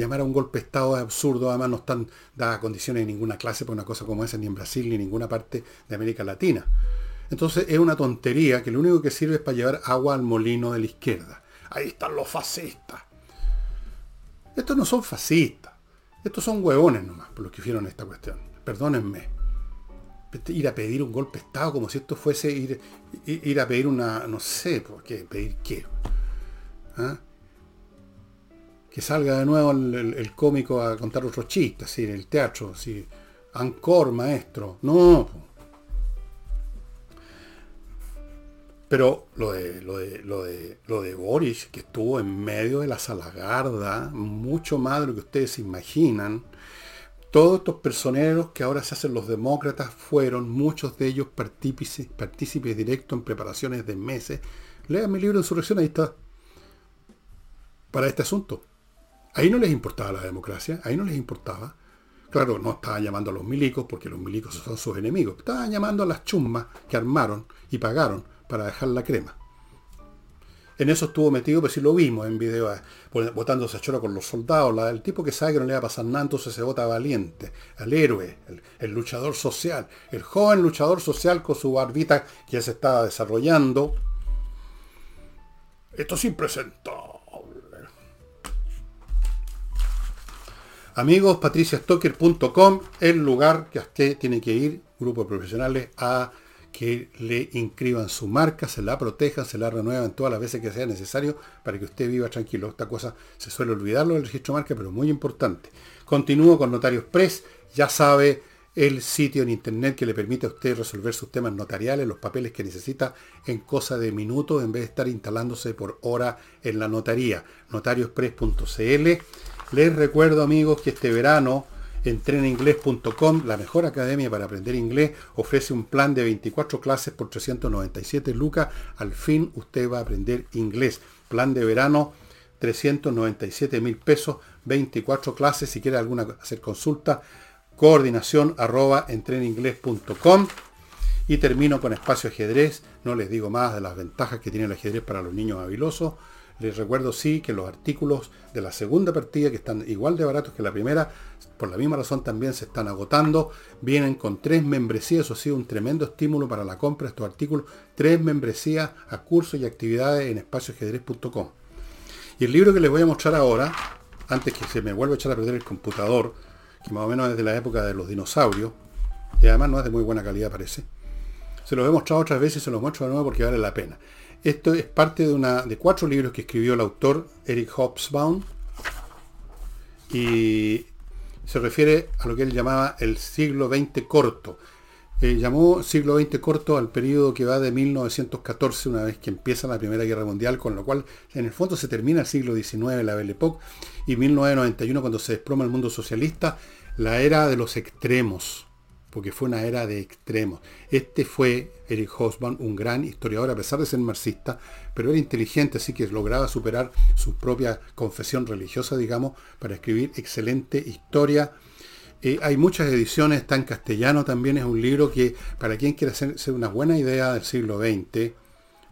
llamar a un golpe de Estado es absurdo, además no están dadas condiciones en ninguna clase por una cosa como esa, ni en Brasil, ni en ninguna parte de América Latina. Entonces es una tontería que lo único que sirve es para llevar agua al molino de la izquierda. Ahí están los fascistas. Estos no son fascistas. Estos son huevones nomás, por los que hicieron esta cuestión. Perdónenme. ir a pedir un golpe de Estado como si esto fuese ir, ir, a pedir una, no sé, ¿por qué? ¿Pedir qué? ¿Ah? Que salga de nuevo el, cómico a contar otros chistes, en el teatro, así, ancor, maestro. No. Pero lo de, lo de, lo de, lo de Boris, que estuvo en medio de la salagarda, mucho más de lo que ustedes imaginan, todos estos personeros que ahora se hacen los demócratas fueron, muchos de ellos partícipes, partícipes directos en preparaciones de meses. Lean mi libro Insurrección, ahí está. Para este asunto. Ahí no les importaba la democracia, ahí no les importaba. Claro, no estaban llamando a los milicos porque los milicos son sus enemigos. Estaban llamando a las chumas que armaron y pagaron para dejar la crema. En eso estuvo metido, pero si lo vimos en video, botándose a choro con los soldados, el tipo que sabe que no le va a pasar nada, entonces se vota valiente, al héroe, el, luchador social, el joven luchador social con su barbita que ya se estaba desarrollando. Esto es impresentable. Amigos, patriciastocker.com, el lugar que usted tiene que ir, grupo de profesionales, a que le inscriban su marca, se la protejan, se la renuevan todas las veces que sea necesario para que usted viva tranquilo. Esta cosa se suele olvidarlo del registro marca, pero muy importante. Continúo con Notarios Press, ya sabe el sitio en internet que le permite a usted resolver sus temas notariales, los papeles que necesita en cosa de minutos en vez de estar instalándose por hora en la notaría. notariospress.cl. Les recuerdo amigos que este verano Entreninglés.com, la mejor academia para aprender inglés, ofrece un plan de 24 clases por 397 lucas. Al fin usted va a aprender inglés. Plan de verano, 397 mil pesos, 24 clases. Si quiere alguna hacer consulta, coordinación arroba entreninglés.com. Y termino con espacio ajedrez. No les digo más de las ventajas que tiene el ajedrez para los niños habilosos. Les recuerdo sí que los artículos de la segunda partida, que están igual de baratos que la primera, por la misma razón también se están agotando. Vienen con tres membresías, eso ha sido un tremendo estímulo para la compra de estos artículos. Tres membresías a cursos y actividades en espacioajedrez.com. Y el libro que les voy a mostrar ahora, antes que se me vuelva a echar a perder el computador, que más o menos es de la época de los dinosaurios, y además no es de muy buena calidad parece. Se los he mostrado otras veces se los muestro de nuevo porque vale la pena. Esto es parte de, una, de cuatro libros que escribió el autor Eric Hobsbawm y se refiere a lo que él llamaba el siglo XX corto. Eh, llamó siglo XX corto al periodo que va de 1914, una vez que empieza la Primera Guerra Mundial, con lo cual en el fondo se termina el siglo XIX, la Belle Époque, y 1991 cuando se desploma el mundo socialista, la era de los extremos porque fue una era de extremos. Este fue Eric Hobsbawm, un gran historiador, a pesar de ser marxista, pero era inteligente, así que lograba superar su propia confesión religiosa, digamos, para escribir excelente historia. Eh, hay muchas ediciones, está en castellano también, es un libro que para quien quiera hacerse una buena idea del siglo XX,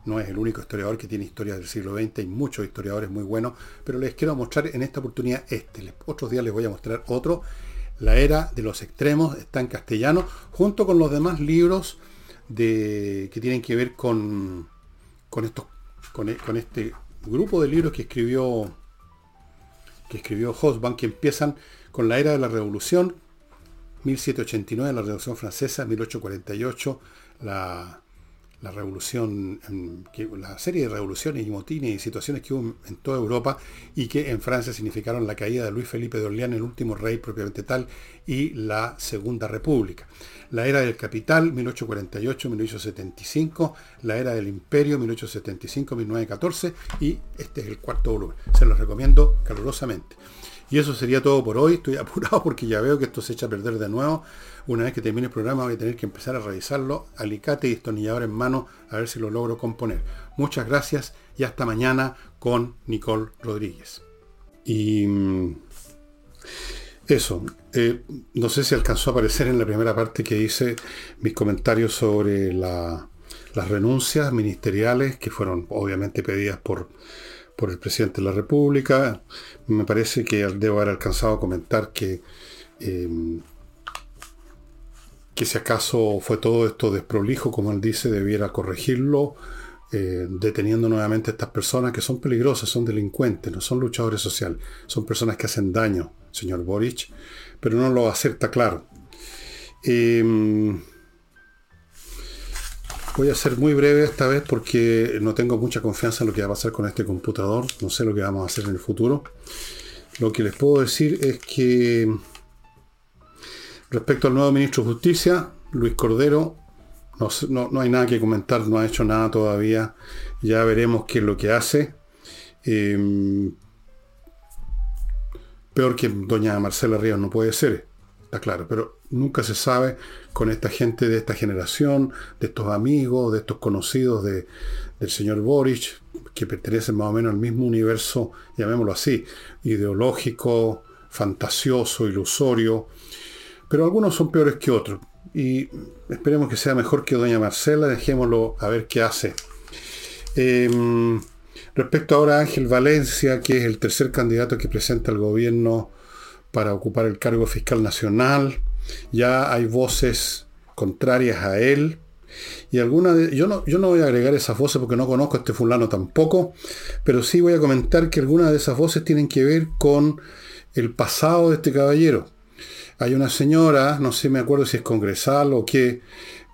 no es el único historiador que tiene historia del siglo XX, hay muchos historiadores muy buenos, pero les quiero mostrar en esta oportunidad este. Otros días les voy a mostrar otro la era de los extremos está en castellano, junto con los demás libros de, que tienen que ver con, con, estos, con, con este grupo de libros que escribió que escribió Hosban, que empiezan con la era de la revolución, 1789, la revolución francesa, 1848, la, la revolución, la serie de revoluciones y motines y situaciones que hubo en toda Europa y que en Francia significaron la caída de Luis Felipe de Orleán, el último rey propiamente tal, y la Segunda República. La era del capital, 1848-1875, la era del imperio, 1875-1914, y este es el cuarto volumen. Se los recomiendo calurosamente. Y eso sería todo por hoy. Estoy apurado porque ya veo que esto se echa a perder de nuevo. Una vez que termine el programa voy a tener que empezar a revisarlo, alicate y destornillador en mano, a ver si lo logro componer. Muchas gracias y hasta mañana con Nicole Rodríguez. Y mm, eso, eh, no sé si alcanzó a aparecer en la primera parte que hice mis comentarios sobre las renuncias ministeriales que fueron obviamente pedidas por por el presidente de la República. Me parece que debo haber alcanzado a comentar que, em, que si acaso fue todo esto desprolijo, como él dice, debiera corregirlo, eh, deteniendo nuevamente a estas personas que son peligrosas, son delincuentes, no son luchadores sociales, son personas que hacen daño, señor Boric, pero no lo acepta claro. Em, Voy a ser muy breve esta vez porque no tengo mucha confianza en lo que va a pasar con este computador. No sé lo que vamos a hacer en el futuro. Lo que les puedo decir es que respecto al nuevo ministro de Justicia, Luis Cordero, no, hay nada que comentar, no ha hecho nada todavía. Ya veremos qué es lo que hace. Em, peor que doña Marcela Ríos no puede ser, está claro, pero nunca se sabe con esta gente de esta generación, de estos amigos, de estos conocidos de, del señor Boric, que pertenecen más o menos al mismo universo, llamémoslo así, ideológico, fantasioso, ilusorio, pero algunos son peores que otros. Y esperemos que sea mejor que doña Marcela, dejémoslo a ver qué hace. Em, respecto ahora a Ángel Valencia, que es el tercer candidato que presenta el gobierno para ocupar el cargo fiscal nacional, ya hay voces contrarias a él. Y alguna de, yo, no, yo no voy a agregar esas voces porque no conozco a este fulano tampoco, pero sí voy a comentar que algunas de esas voces tienen que ver con el pasado de este caballero. Hay una señora, no sé, me acuerdo si es congresal o qué,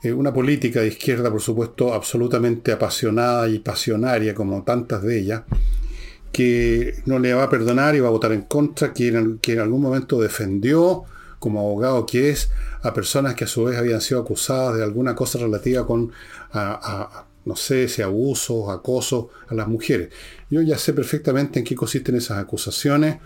eh, una política de izquierda, por supuesto, absolutamente apasionada y pasionaria, como tantas de ellas, que no le va a perdonar y va a votar en contra, que en, algún momento defendió, como abogado que es, a personas que a su vez habían sido acusadas de alguna cosa relativa con, no sé, si abusos, acoso a las mujeres. Yo ya sé perfectamente en qué consisten esas acusaciones.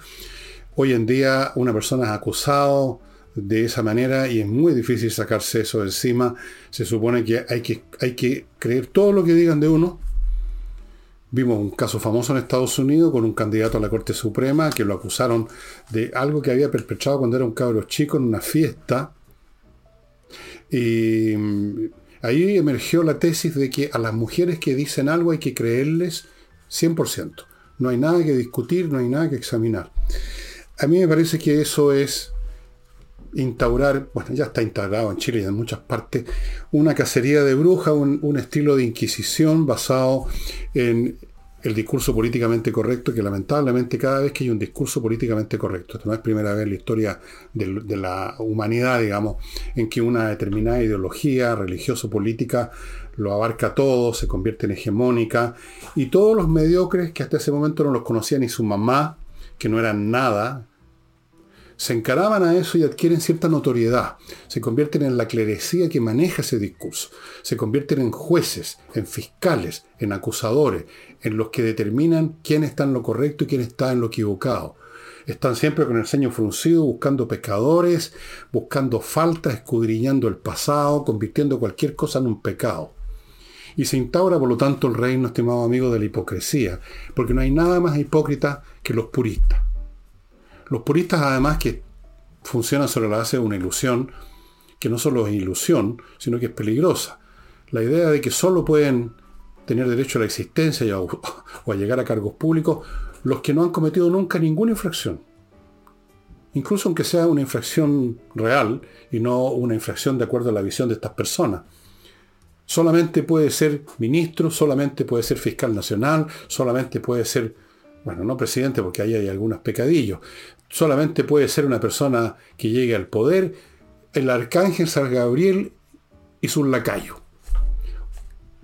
Hoy en día una persona es acusado de esa manera y es muy difícil sacarse eso de encima. Se supone que hay que, hay que creer todo lo que digan de uno. Vimos un caso famoso en Estados Unidos con un candidato a la Corte Suprema que lo acusaron de algo que había perpetrado cuando era un cabro chico en una fiesta. Y mm, ahí emergió la tesis de que a las mujeres que dicen algo hay que creerles 100%. No hay nada que discutir, no hay nada que examinar. A mí me parece que eso es instaurar, bueno, ya está instaurado en Chile y en muchas partes, una cacería de brujas, un, estilo de inquisición basado en el discurso políticamente correcto, que lamentablemente cada vez que hay un discurso políticamente correcto, esto no es primera vez en la historia de, de la humanidad, digamos, en que una determinada ideología religioso-política lo abarca todo, se convierte en hegemónica, y todos los mediocres que hasta ese momento no los conocía ni su mamá, que no eran nada, se encaraban a eso y adquieren cierta notoriedad. Se convierten en la clerecía que maneja ese discurso. Se convierten en jueces, en fiscales, en acusadores, en los que determinan quién está en lo correcto y quién está en lo equivocado. Están siempre con el ceño fruncido, buscando pecadores, buscando faltas, escudriñando el pasado, convirtiendo cualquier cosa en un pecado. Y se instaura, por lo tanto, el reino, estimado amigo, de la hipocresía, porque no hay nada más hipócrita que los puristas. Los puristas, además, que funcionan sobre la base de una ilusión, que no solo es ilusión, sino que es peligrosa. La idea de que solo pueden tener derecho a la existencia o a llegar a cargos públicos los que no han cometido nunca ninguna infracción. Incluso aunque sea una infracción real y no una infracción de acuerdo a la visión de estas personas. Solamente puede ser ministro, solamente puede ser fiscal nacional, solamente puede ser, bueno, no presidente porque ahí hay algunos pecadillos, solamente puede ser una persona que llegue al poder, el arcángel San Gabriel y su lacayo.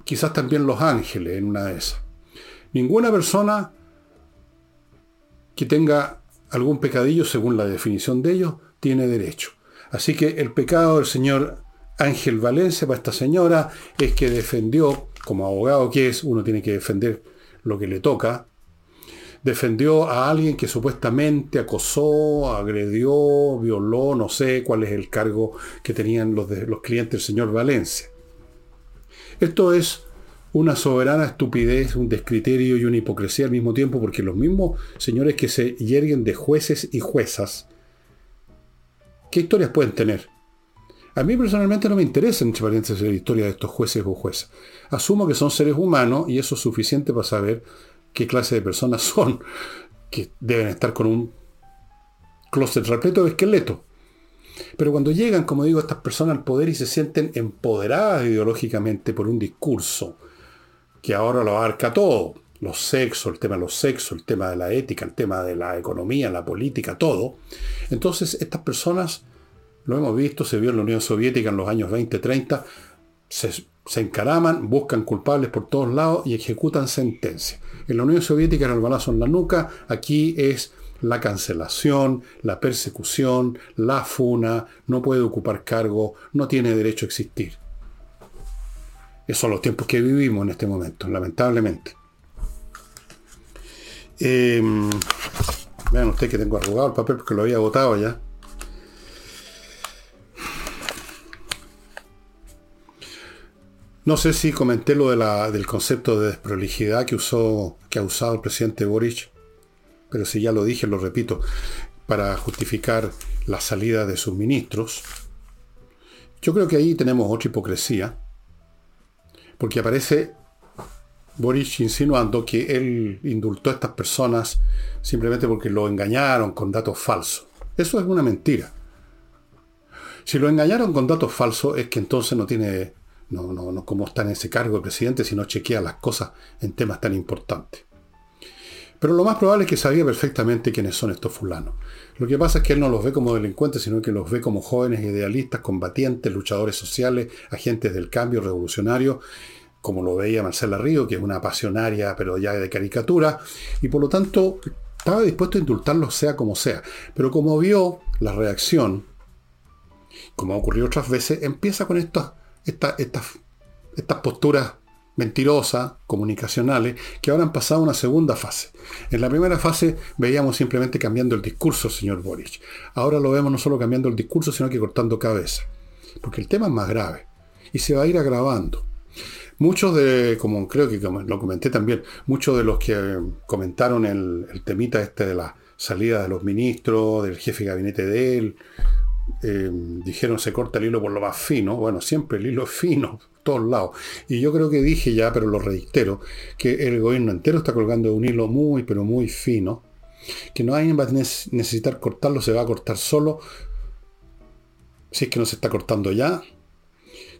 Quizás también los ángeles en una de esas. Ninguna persona que tenga algún pecadillo, según la definición de ellos, tiene derecho. Así que el pecado del señor Ángel Valencia para esta señora es que defendió, como abogado que es, uno tiene que defender lo que le toca, defendió a alguien que supuestamente acosó, agredió, violó, no sé cuál es el cargo que tenían los, de, los clientes del señor Valencia. Esto es una soberana estupidez, un descriterio y una hipocresía al mismo tiempo, porque los mismos señores que se yerguen de jueces y juezas, ¿qué historias pueden tener? A mí personalmente no me interesa, entre paréntesis, la historia de estos jueces o juezas. Asumo que son seres humanos y eso es suficiente para saber qué clase de personas son, que deben estar con un closet repleto de esqueletos. Pero cuando llegan, como digo, estas personas al poder y se sienten empoderadas ideológicamente por un discurso que ahora lo abarca todo, los sexos, el tema de los sexos, el tema de la ética, el tema de la economía, la política, todo, entonces estas personas lo hemos visto, se vio en la Unión Soviética en los años 20, 30, se se encaraman, buscan culpables por todos lados y ejecutan sentencias. En la Unión Soviética era el balazo en la nuca, aquí es la cancelación, la persecución, la funa, no puede ocupar cargo, no tiene derecho a existir. Esos son los tiempos que vivimos en este momento, lamentablemente. Em, vean ustedes que tengo arrugado el papel porque lo había votado ya. No sé si comenté lo del concepto de desprolijidad que, usó, que ha usado el presidente Boric, pero si ya lo dije, lo repito, para justificar la salida de sus ministros. Yo creo que ahí tenemos otra hipocresía, porque aparece Boric insinuando que él indultó a estas personas simplemente porque lo engañaron con datos falsos. Eso es una mentira. Si lo engañaron con datos falsos es que entonces no tiene no, no, no como está en ese cargo el presidente, sino chequea las cosas en temas tan importantes. Pero lo más probable es que sabía perfectamente quiénes son estos fulanos. Lo que pasa es que él no los ve como delincuentes, sino que los ve como jóvenes idealistas, combatientes, luchadores sociales, agentes del cambio revolucionario, como lo veía Marcela Río, que es una apasionaria, pero ya de caricatura, y por lo tanto estaba dispuesto a indultarlos sea como sea. Pero como vio la reacción, como ha ocurrido otras veces, empieza con estos estas posturas mentirosas, comunicacionales, que ahora han pasado a una segunda fase. En la primera fase veíamos simplemente cambiando el discurso, señor Boric. Ahora lo vemos no solo cambiando el discurso, sino que cortando cabeza. Porque el tema es más grave y se va a ir agravando. Muchos de, como creo que lo comenté también, muchos de los que comentaron el, el temita este de la salida de los ministros, del jefe de gabinete de él, eh, dijeron se corta el hilo por lo más fino. Bueno, siempre el hilo es fino, todos lados. Y yo creo que dije ya, pero lo reitero, que el gobierno entero está colgando un hilo muy, pero muy fino, que no hay va a necesitar cortarlo, se va a cortar solo. Si es que no se está cortando ya,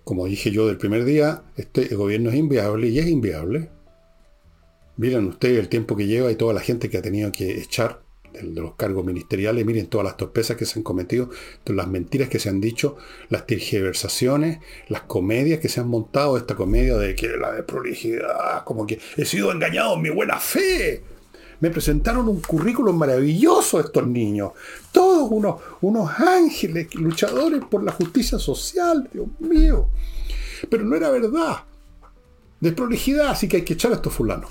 como dije yo del primer día, este gobierno es inviable y es inviable. Miren ustedes el tiempo que lleva y toda la gente que ha tenido que echar de, los cargos ministeriales, miren todas las torpezas que se han cometido, todas las mentiras que se han dicho, las tergiversaciones, las comedias que se han montado, esta comedia de que la de prolijidad, como que he sido engañado en mi buena fe. Me presentaron un currículum maravilloso estos niños, todos unos, unos ángeles luchadores por la justicia social, Dios mío. Pero no era verdad. De prolijidad, así que hay que echar a estos fulanos.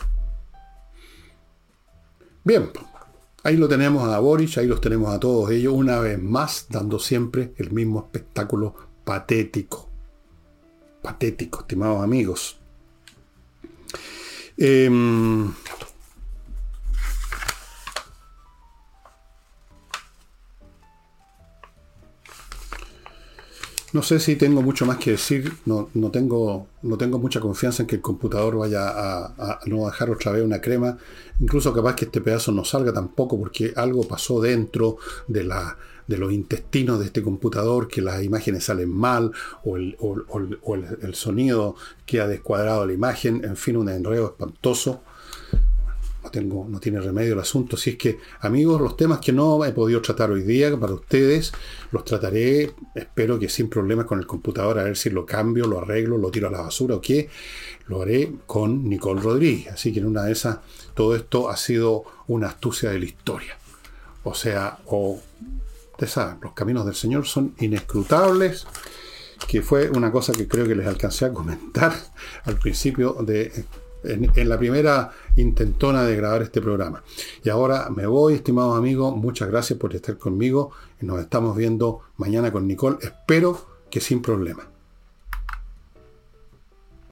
Bien, Ahí lo tenemos a Boric, ahí los tenemos a todos ellos, una vez más dando siempre el mismo espectáculo patético. Patético, estimados amigos. Em, No sé si tengo mucho más que decir, no, tengo, no tengo mucha confianza en que el computador vaya a, no dejar otra vez una crema, incluso capaz que este pedazo no salga tampoco porque algo pasó dentro de, la, de los intestinos de este computador, que las imágenes salen mal o el, el sonido queda descuadrado la imagen, en fin, un enredo espantoso. no, tengo, no tiene remedio el asunto. Si es que, amigos, los temas que no he podido tratar hoy día para ustedes, los trataré, espero que sin problemas con el computador, a ver si lo cambio, lo arreglo, lo tiro a la basura o qué. Lo haré con Nicole Rodríguez. Así que en una de esas, todo esto ha sido una astucia de la historia. O sea, o, ustedes saben, los caminos del Señor son inescrutables que fue una cosa que creo que les alcancé a comentar al principio de en, la primera intentona de grabar este programa. Y ahora me voy, estimados amigos, muchas gracias por estar conmigo y nos estamos viendo mañana con Nicole, espero que sin problema.